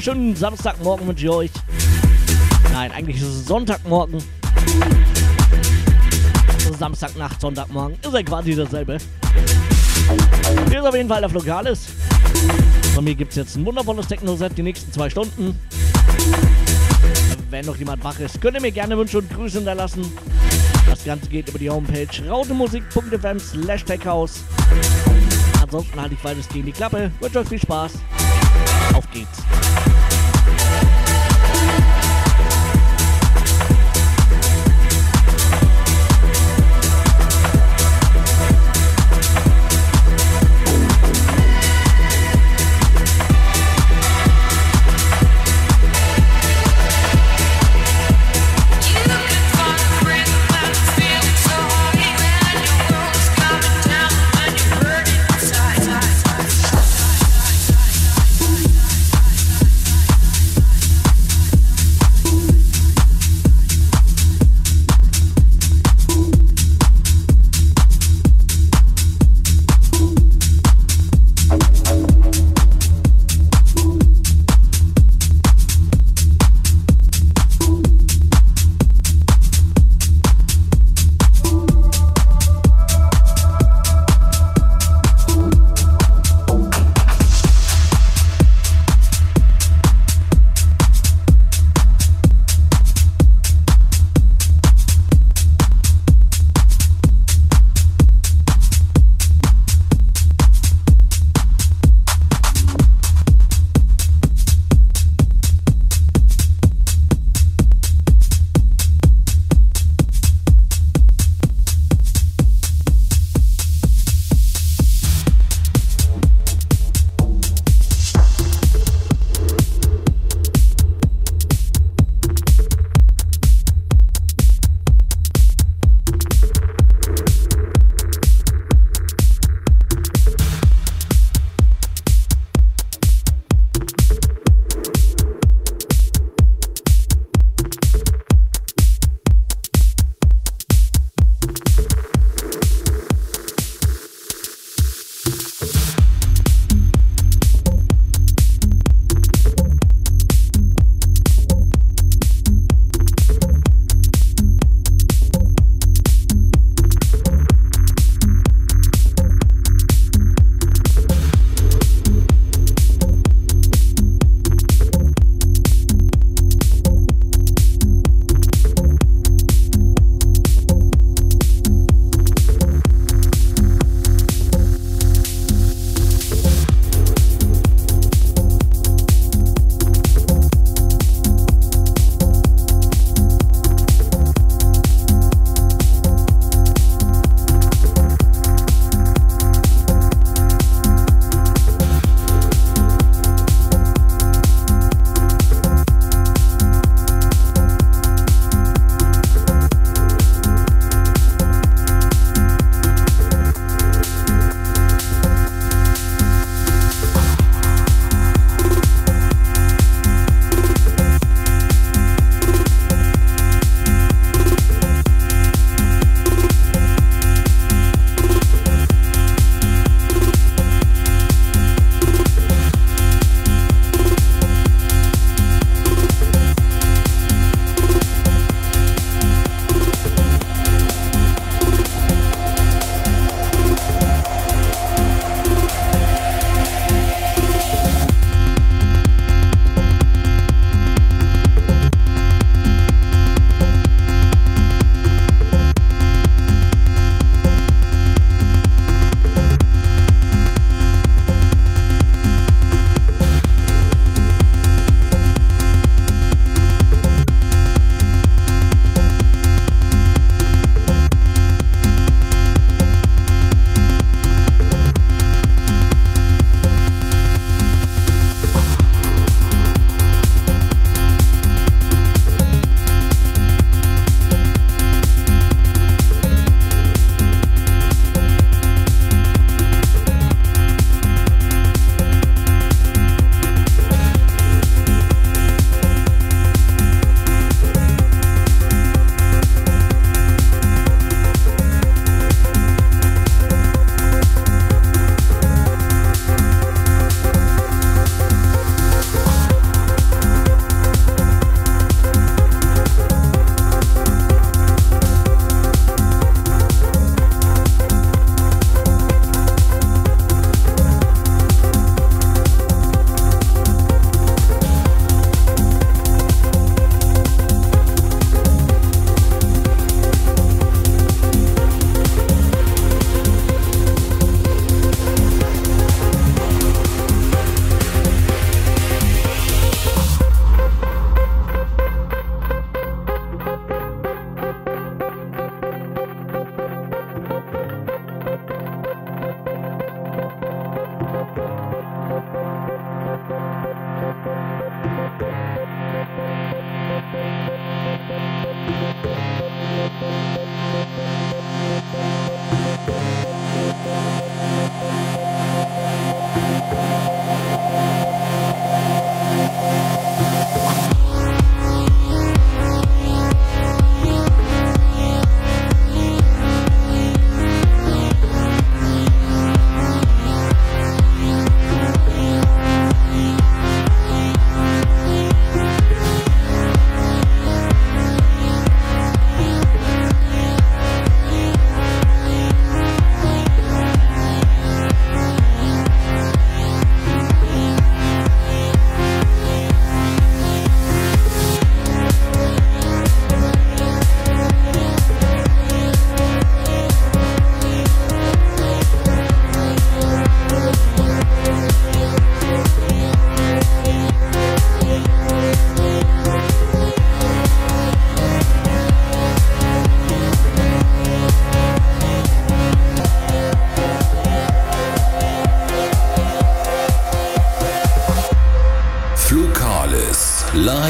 wunderschönen Samstagmorgen wünsche ich euch. Nein, eigentlich ist es Sonntagmorgen. Samstagnacht, Sonntagmorgen. Ist ja quasi dasselbe. Hier ist auf jeden Fall der Flogalis. Von mir gibt es jetzt ein wundervolles Techno-Set die nächsten zwei Stunden. Wenn noch jemand wach ist, könnt ihr mir gerne Wünsche und Grüße hinterlassen. Das Ganze geht über die Homepage rautemusik.fm slash techhouse. Ansonsten halte ich weitestgehend die Klappe. Wünsche euch viel Spaß. Auf geht's.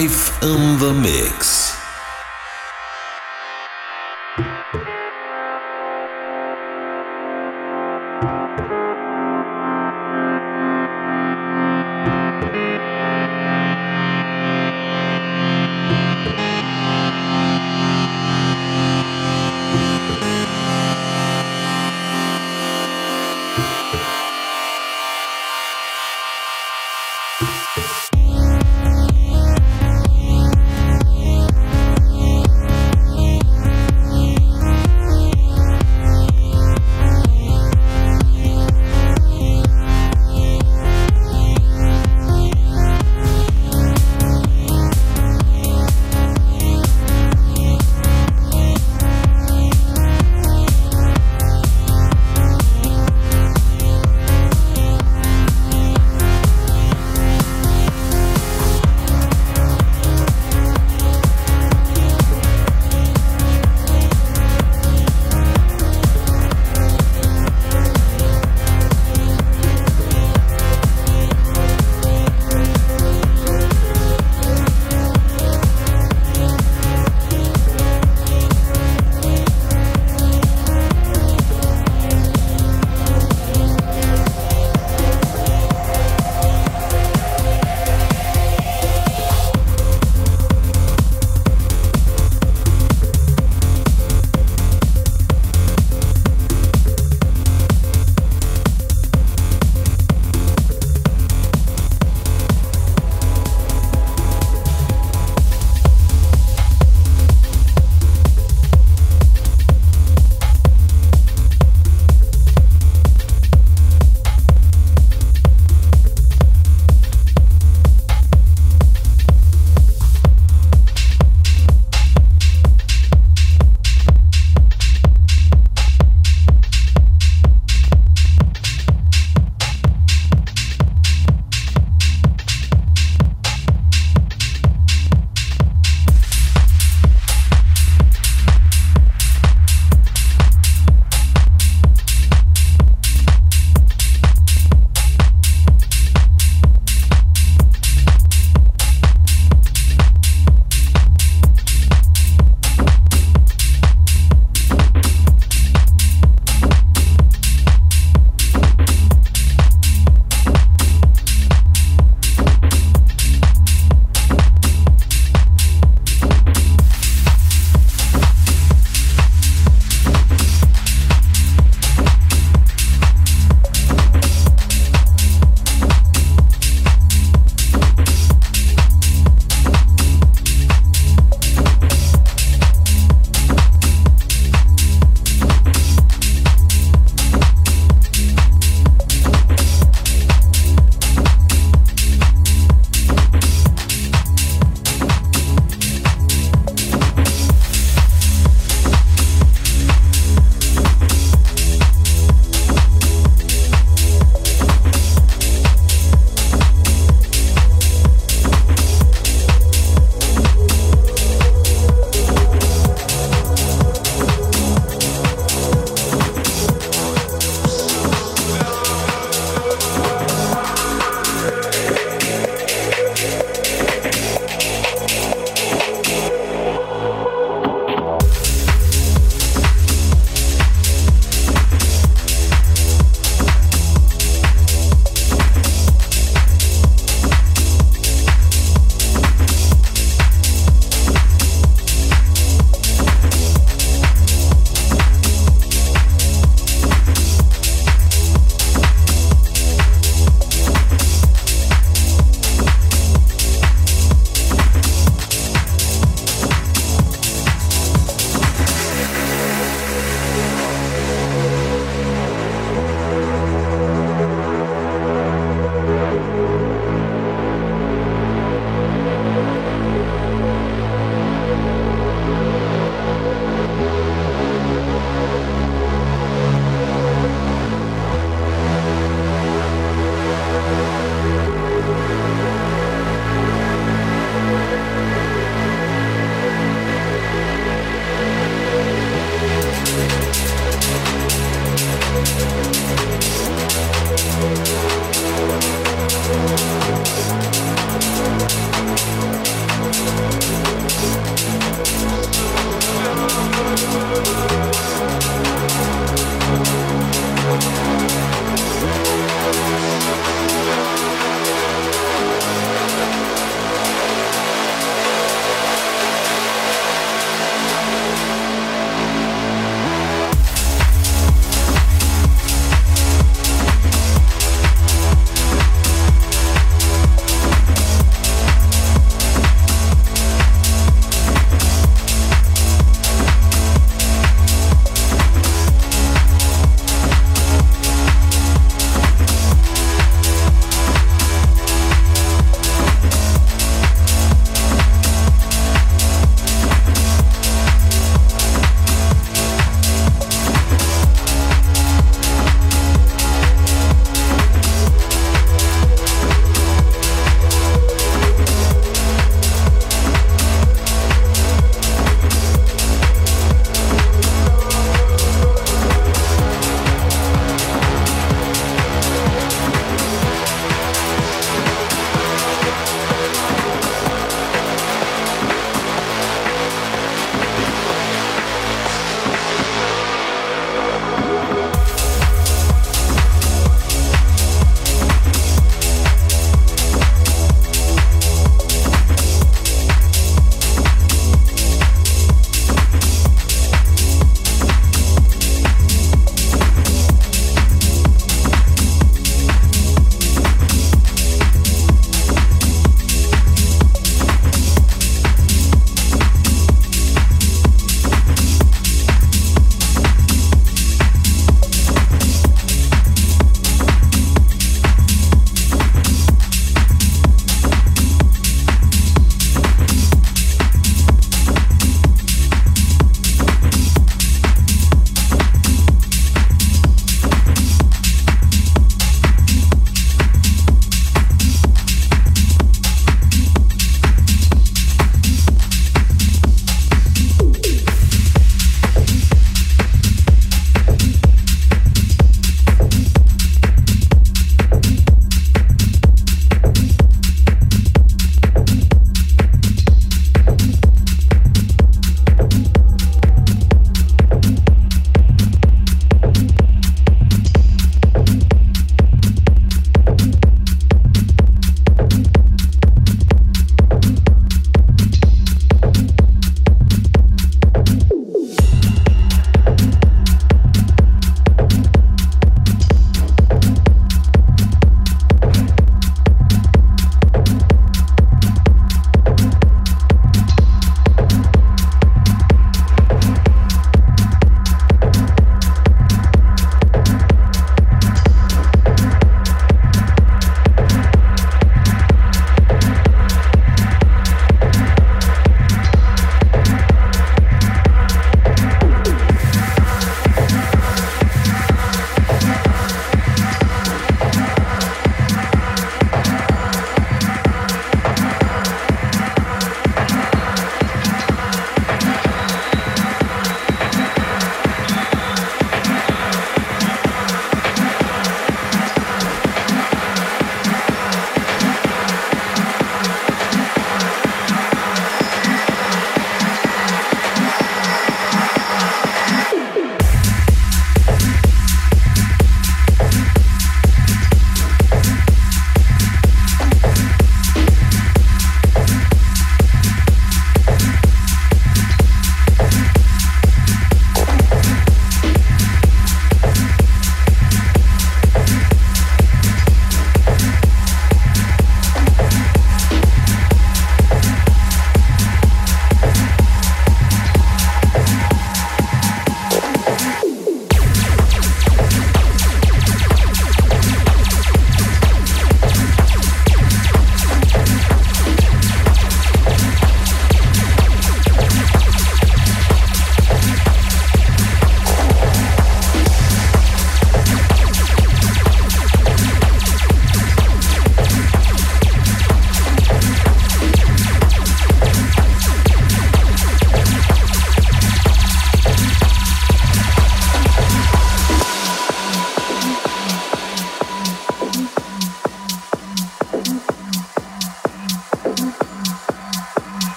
Live in the mix.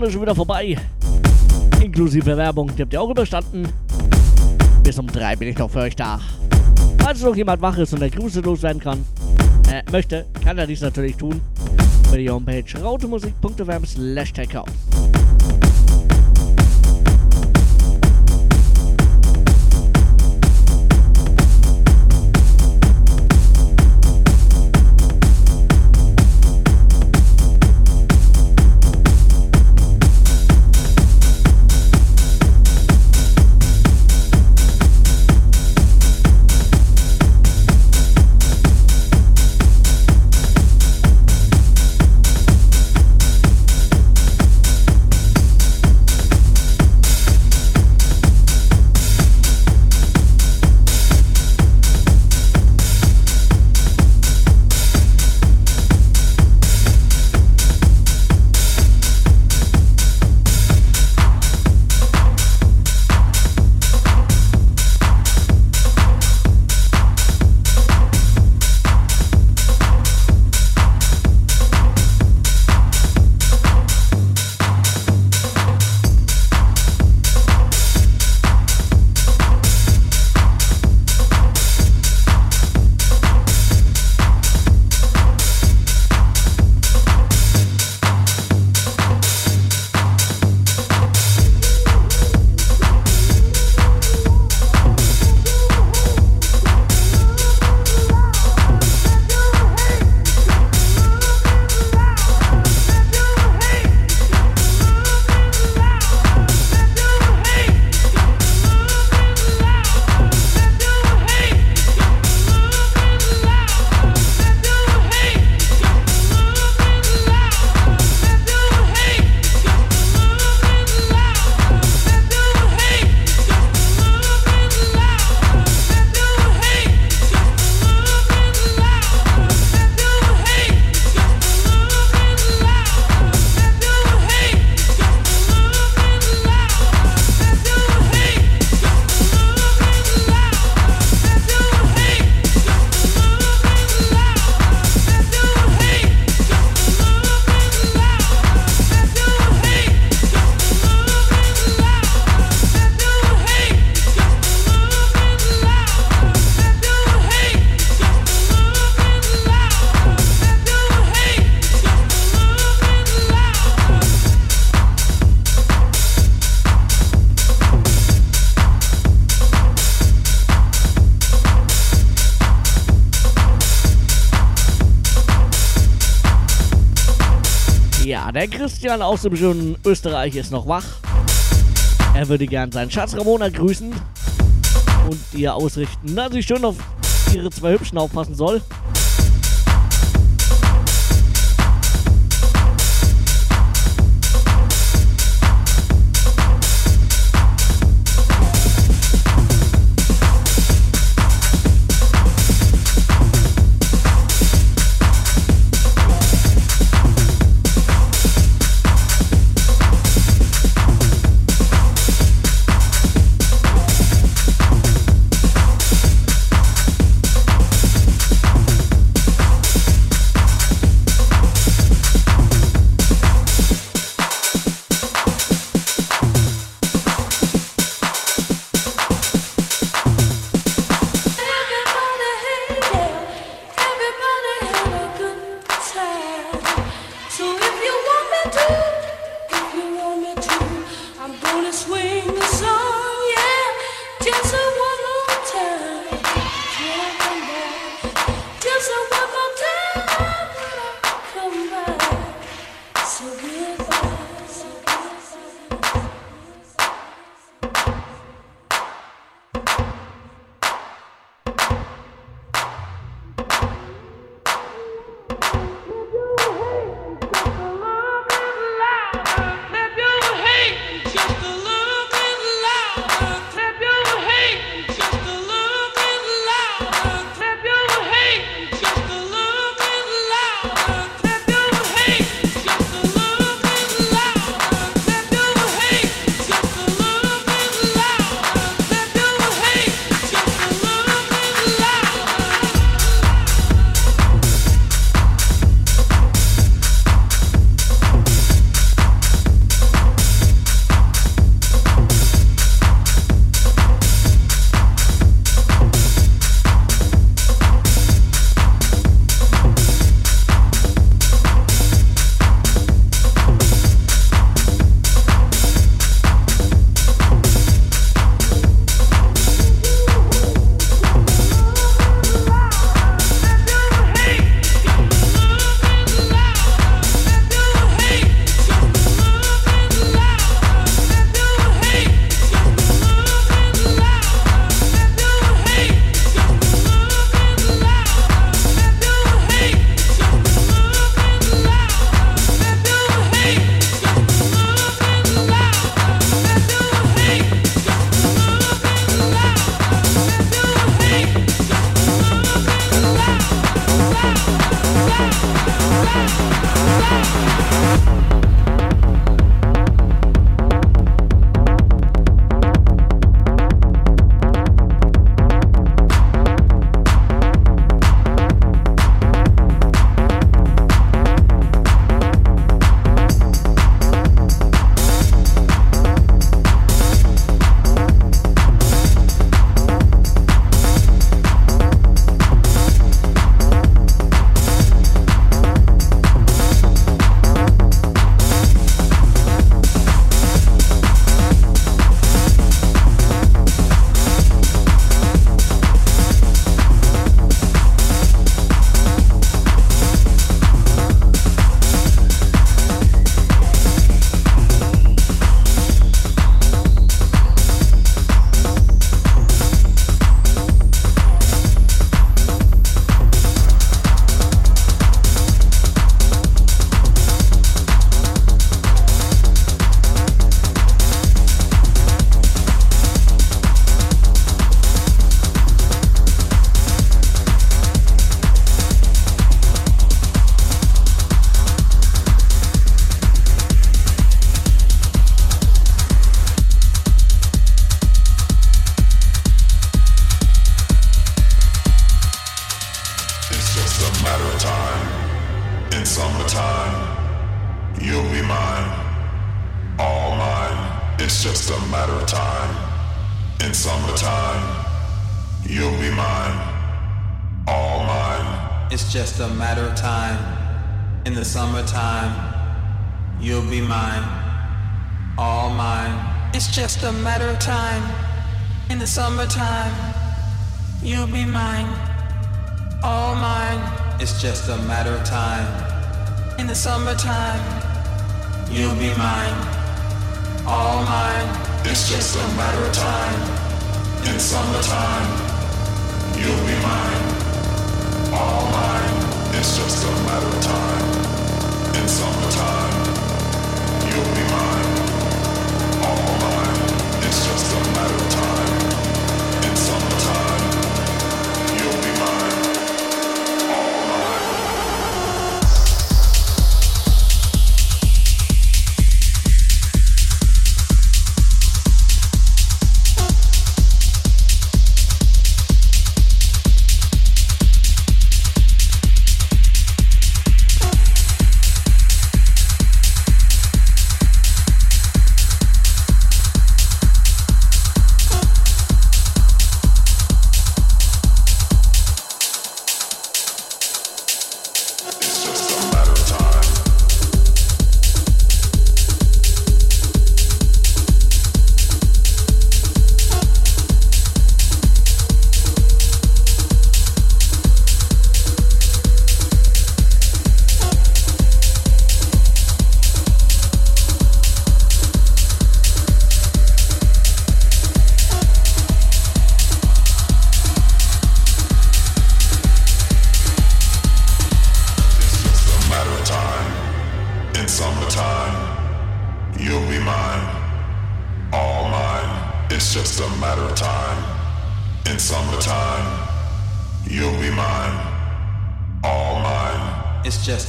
Stunde schon wieder vorbei. Inklusive Werbung, die habt ihr auch überstanden. Bis um drei bin ich noch für euch da. Falls noch jemand wach ist und der Grüße loswerden kann, äh, möchte, kann er dies natürlich tun. Über die Homepage rautemusik.fm slash Der Christian aus dem schönen Österreich ist noch wach. Er würde gern seinen Schatz Ramona grüßen und ihr ausrichten, dass sie schön auf ihre zwei Hübschen aufpassen soll.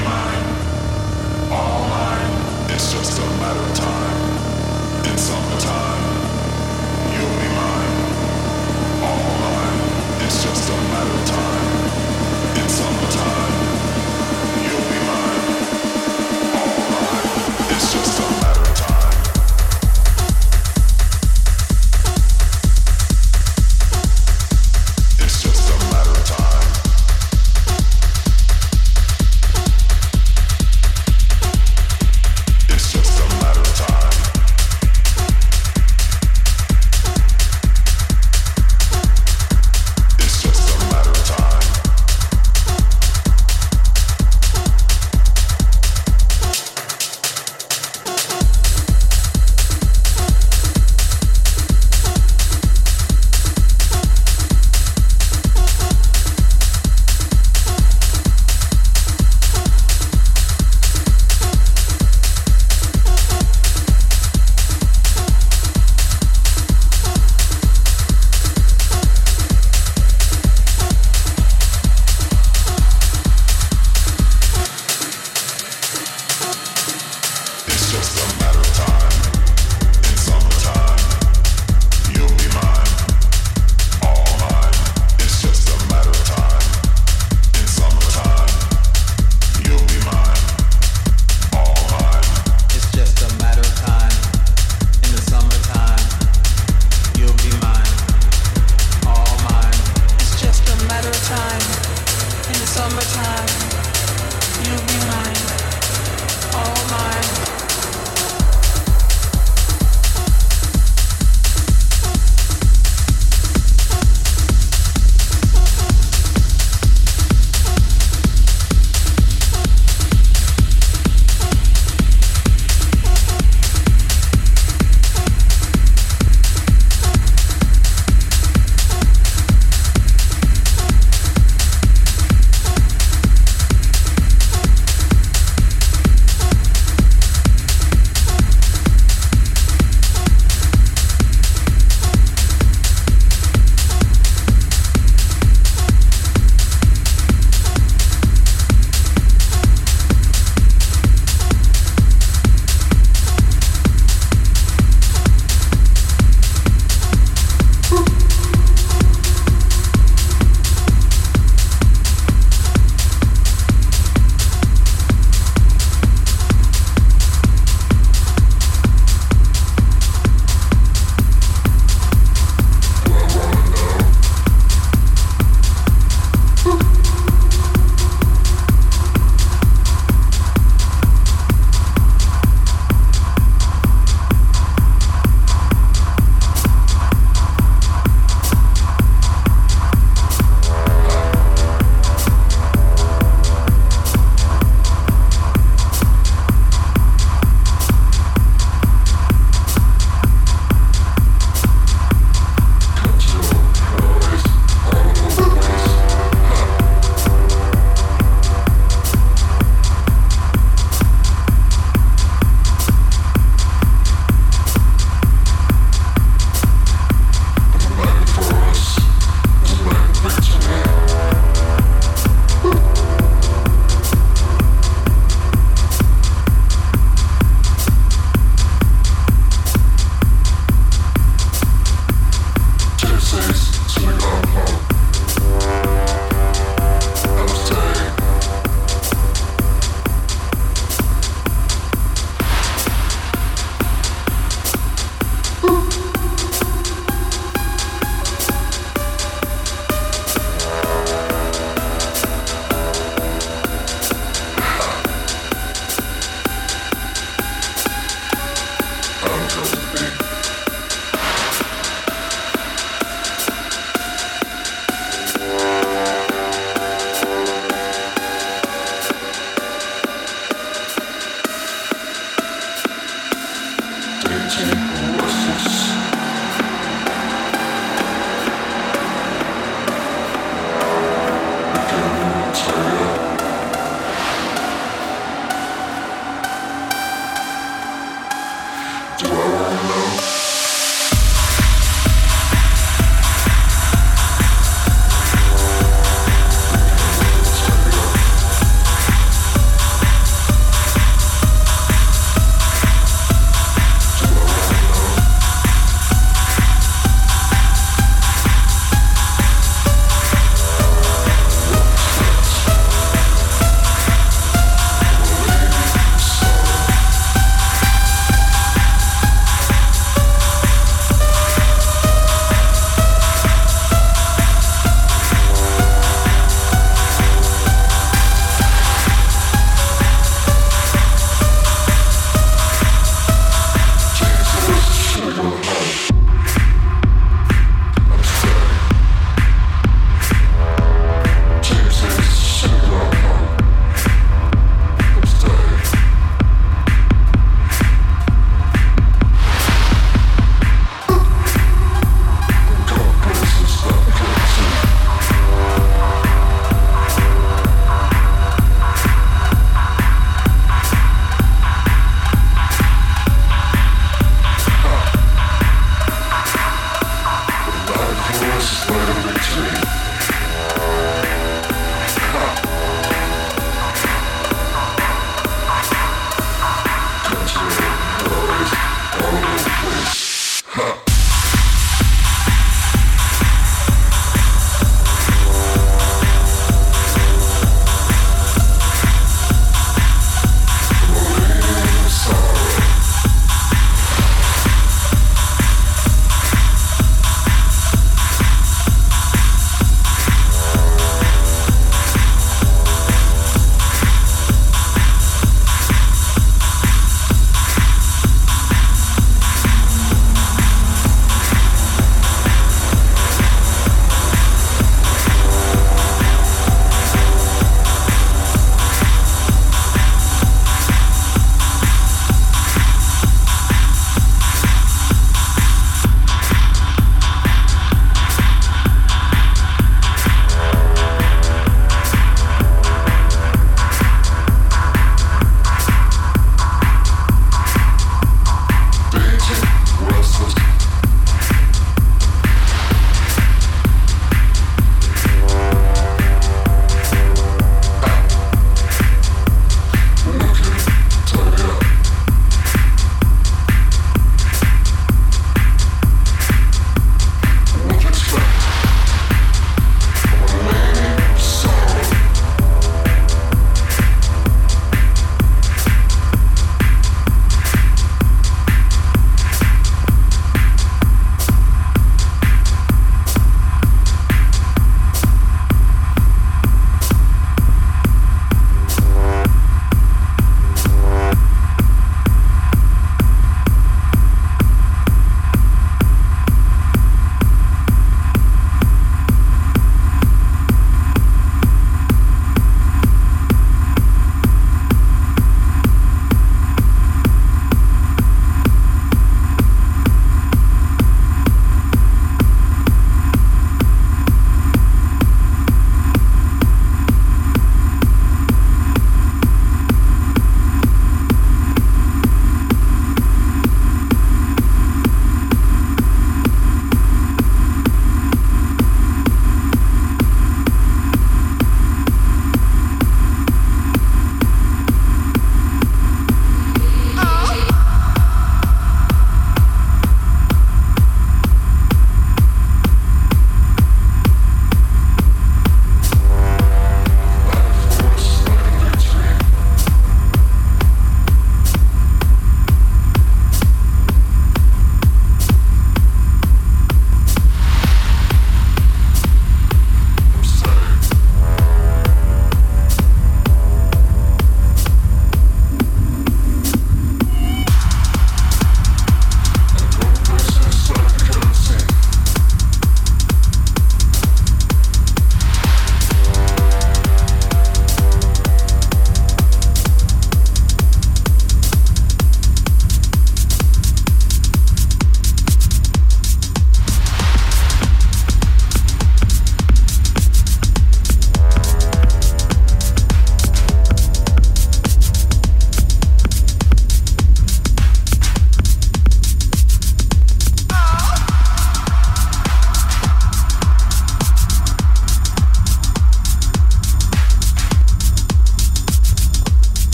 mine, all just a matter of time. In summertime,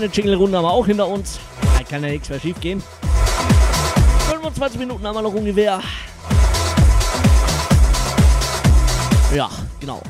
kleine Jingle-Runde haben wir auch hinter uns. Da kann ja nichts mehr schief gehen. 25 Minuten haben wir noch ungefähr. Ja, genau.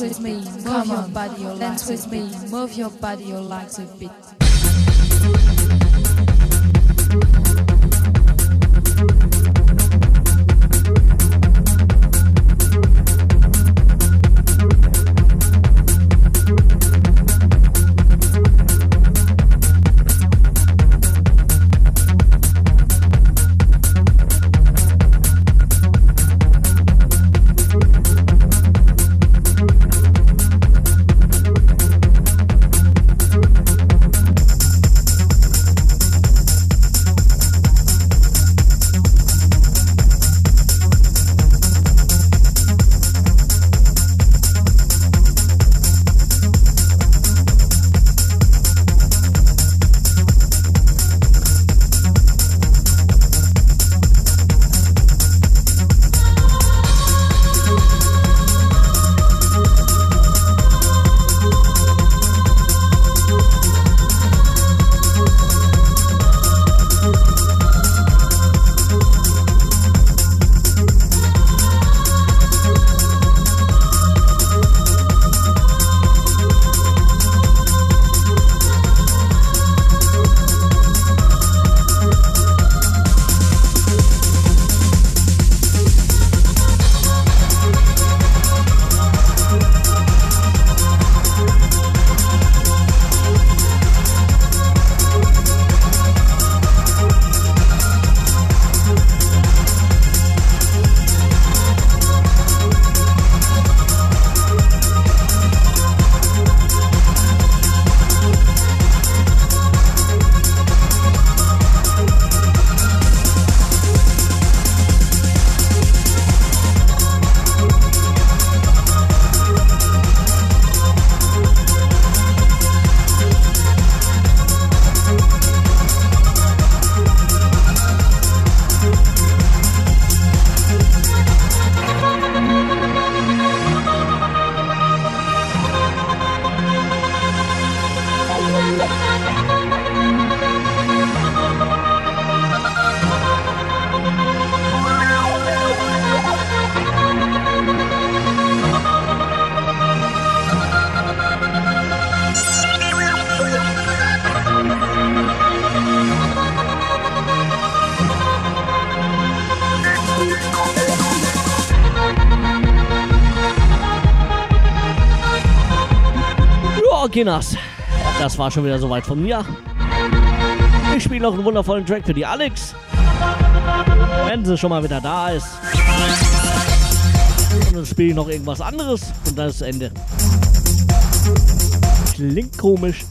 With me, come on, body, your dance with me, move your body, your legs a bit. Kinders, das war schon wieder soweit von mir. Ich spiele noch einen wundervollen Track für die Alex. Wenn sie schon mal wieder da ist. Und dann spiele ich noch irgendwas anderes und dann ist Ende. Klingt komisch,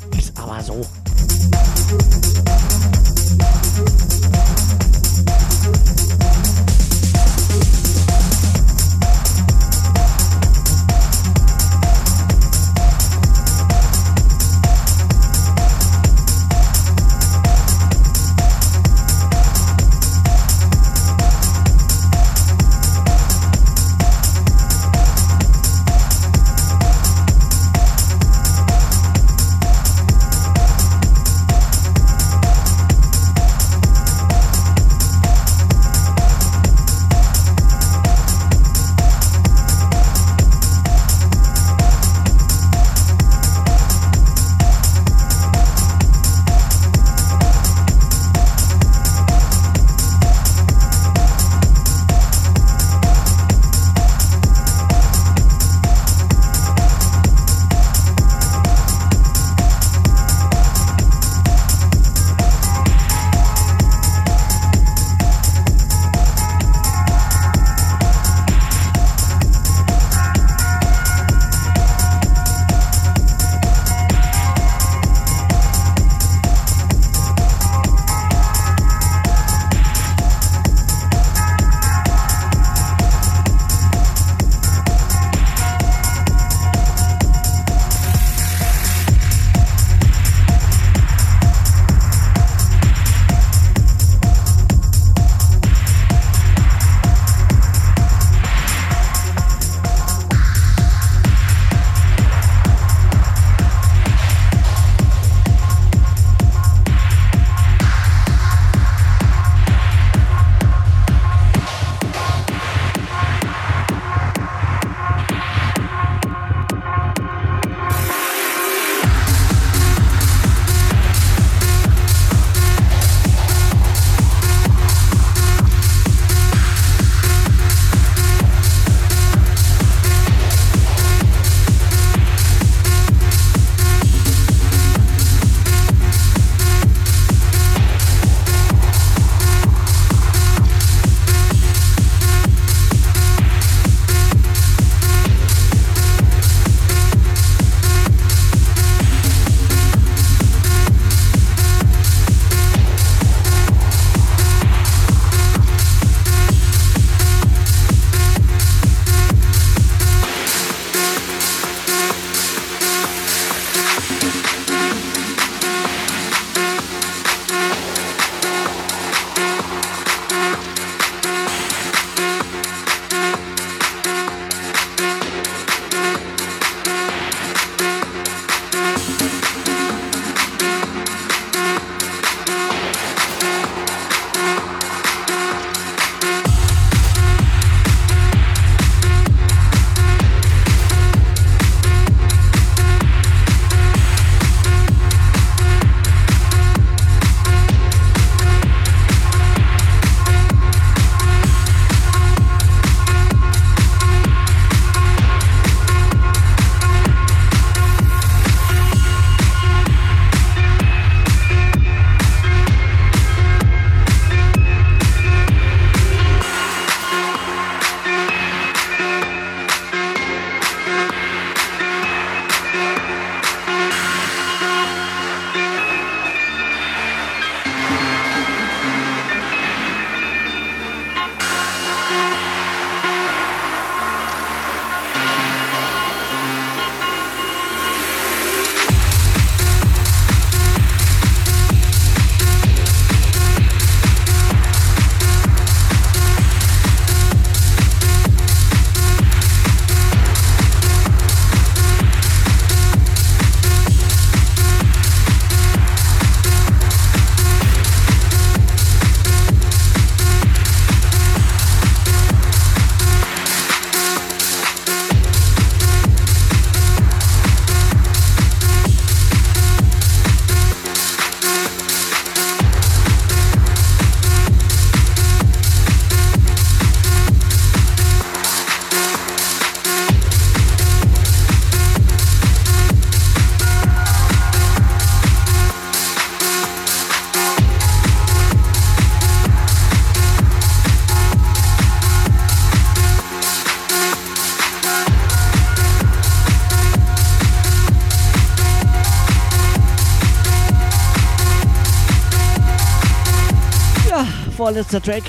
vorletzter Track.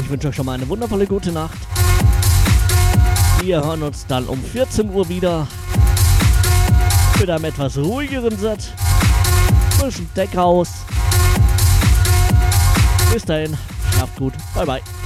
Ich wünsche euch schon mal eine wundervolle gute Nacht. Wir hören uns dann um 14 Uhr wieder mit einem etwas ruhigeren Set. Zwischen Deckhaus. Bis dahin, schlaft gut. Bye bye.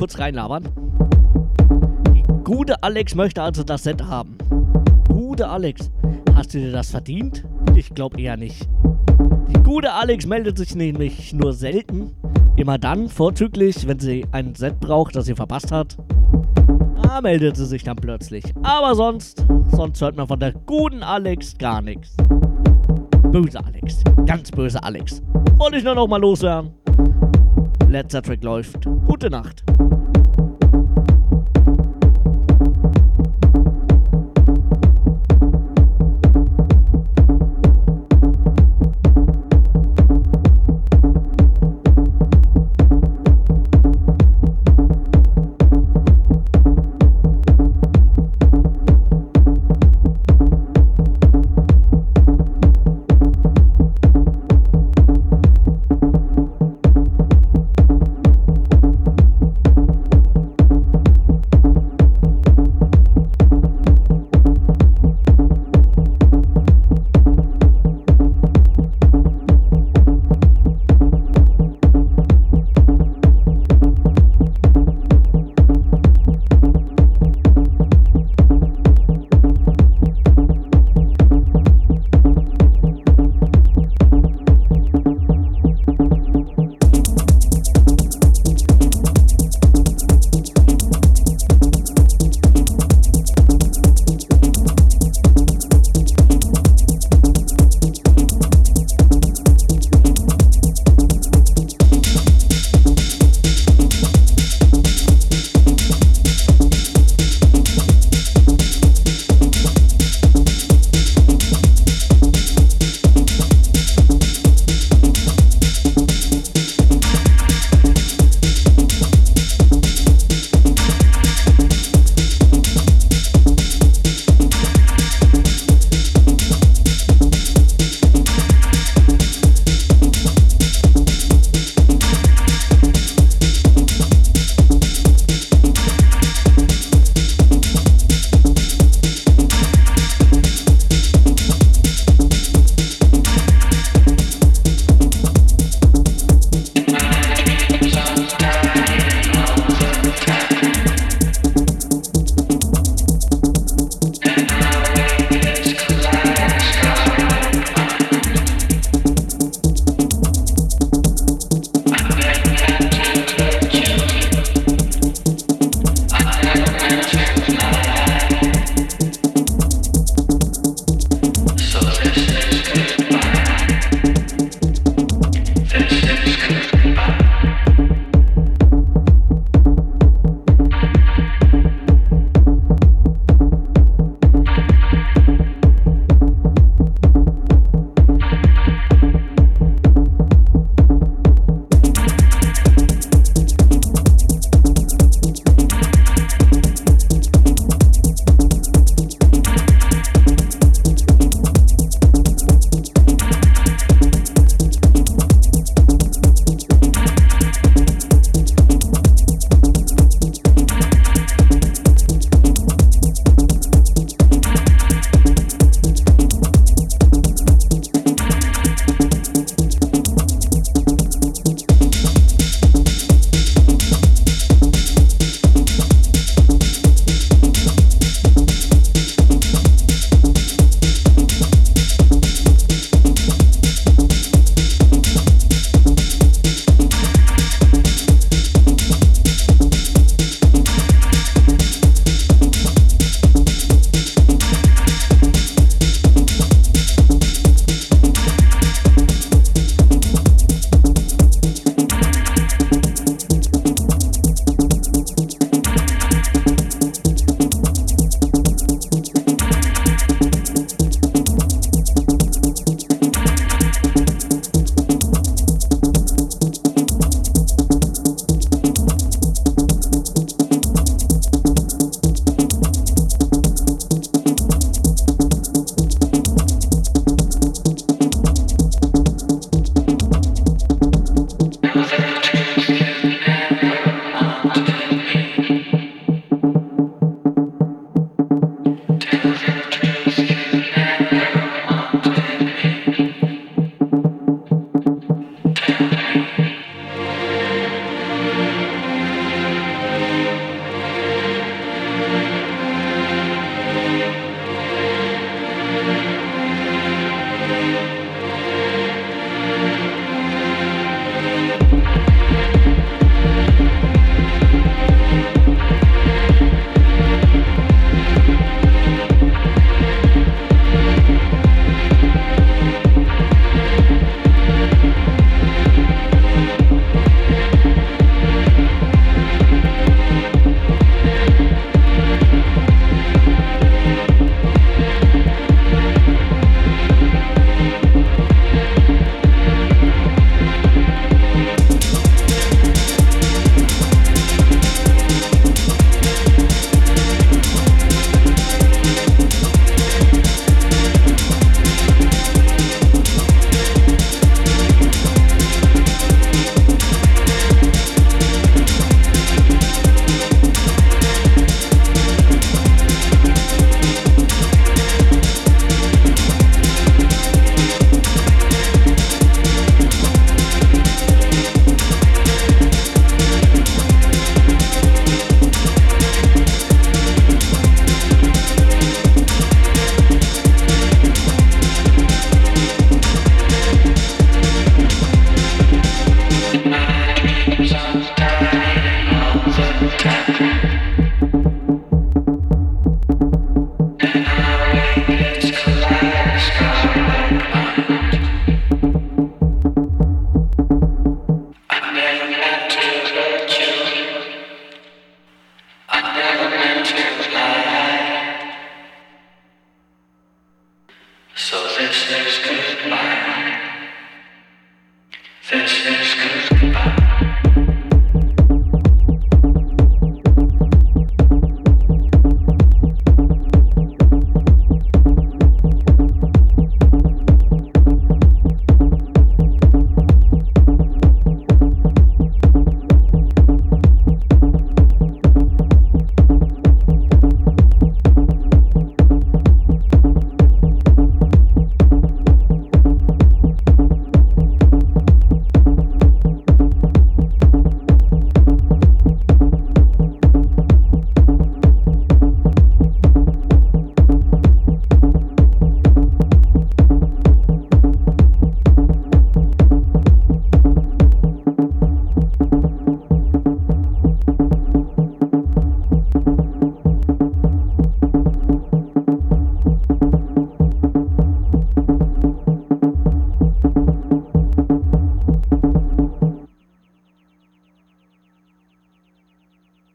Kurz reinlabern. Die gute Alex möchte also das Set haben. Gute Alex, hast du dir das verdient? Ich glaube eher nicht. Die gute Alex meldet sich nämlich nur selten. Immer dann, vorzüglich, wenn sie ein Set braucht, das sie verpasst hat. Da meldet sie sich dann plötzlich. Aber sonst, sonst hört man von der guten Alex gar nichts. Böse Alex. Ganz böse Alex. Wollte ich nur noch mal loswerden. Letzter Track läuft. Gute Nacht.